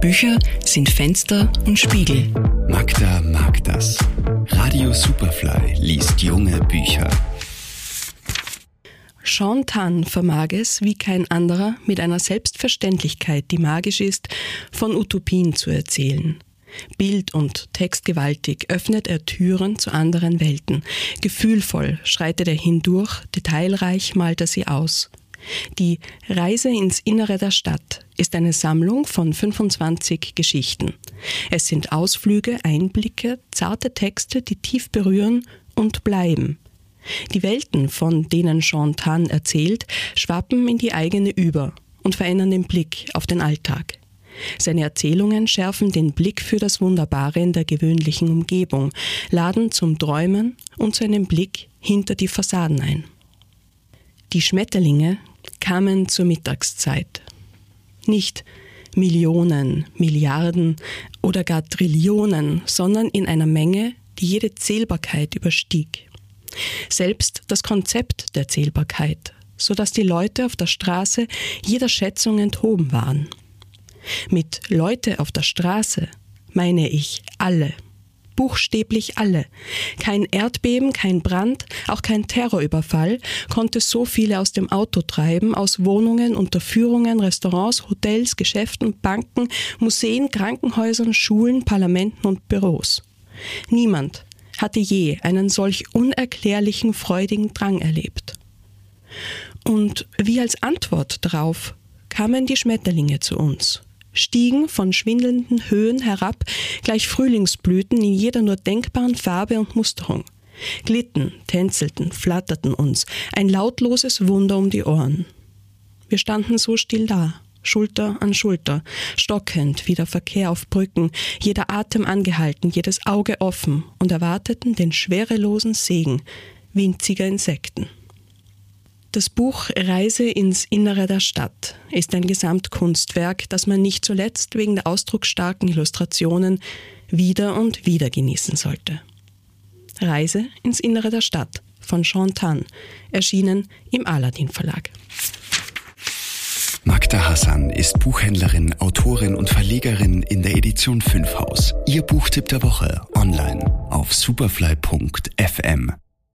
Bücher sind Fenster und Spiegel. Magda mag das. Radio Superfly liest junge Bücher. Sean Tan vermag es, wie kein anderer, mit einer Selbstverständlichkeit, die magisch ist, von Utopien zu erzählen. Bild- und textgewaltig öffnet er Türen zu anderen Welten. Gefühlvoll schreitet er hindurch, detailreich malt er sie aus. Die Reise ins Innere der Stadt ist eine Sammlung von 25 Geschichten. Es sind Ausflüge, Einblicke, zarte Texte, die tief berühren und bleiben. Die Welten, von denen Jean Tan erzählt, schwappen in die eigene über und verändern den Blick auf den Alltag. Seine Erzählungen schärfen den Blick für das Wunderbare in der gewöhnlichen Umgebung, laden zum Träumen und zu einem Blick hinter die Fassaden ein. Die Schmetterlinge kamen zur Mittagszeit. Nicht Millionen, Milliarden oder gar Trillionen, sondern in einer Menge, die jede Zählbarkeit überstieg. Selbst das Konzept der Zählbarkeit, so dass die Leute auf der Straße jeder Schätzung enthoben waren. Mit Leute auf der Straße meine ich alle. Buchstäblich alle. Kein Erdbeben, kein Brand, auch kein Terrorüberfall konnte so viele aus dem Auto treiben, aus Wohnungen, Unterführungen, Restaurants, Hotels, Geschäften, Banken, Museen, Krankenhäusern, Schulen, Parlamenten und Büros. Niemand hatte je einen solch unerklärlichen, freudigen Drang erlebt. Und wie als Antwort darauf kamen die Schmetterlinge zu uns stiegen von schwindelnden Höhen herab, gleich Frühlingsblüten in jeder nur denkbaren Farbe und Musterung. Glitten, tänzelten, flatterten uns, ein lautloses Wunder um die Ohren. Wir standen so still da, Schulter an Schulter, stockend wie der Verkehr auf Brücken, jeder Atem angehalten, jedes Auge offen und erwarteten den schwerelosen Segen winziger Insekten. Das Buch Reise ins Innere der Stadt ist ein Gesamtkunstwerk, das man nicht zuletzt wegen der ausdrucksstarken Illustrationen wieder und wieder genießen sollte. Reise ins Innere der Stadt von Sean Tan, erschienen im Aladdin Verlag. Magda Hassan ist Buchhändlerin, Autorin und Verlegerin in der Edition 5 Haus. Ihr Buchtipp der Woche online auf superfly.fm.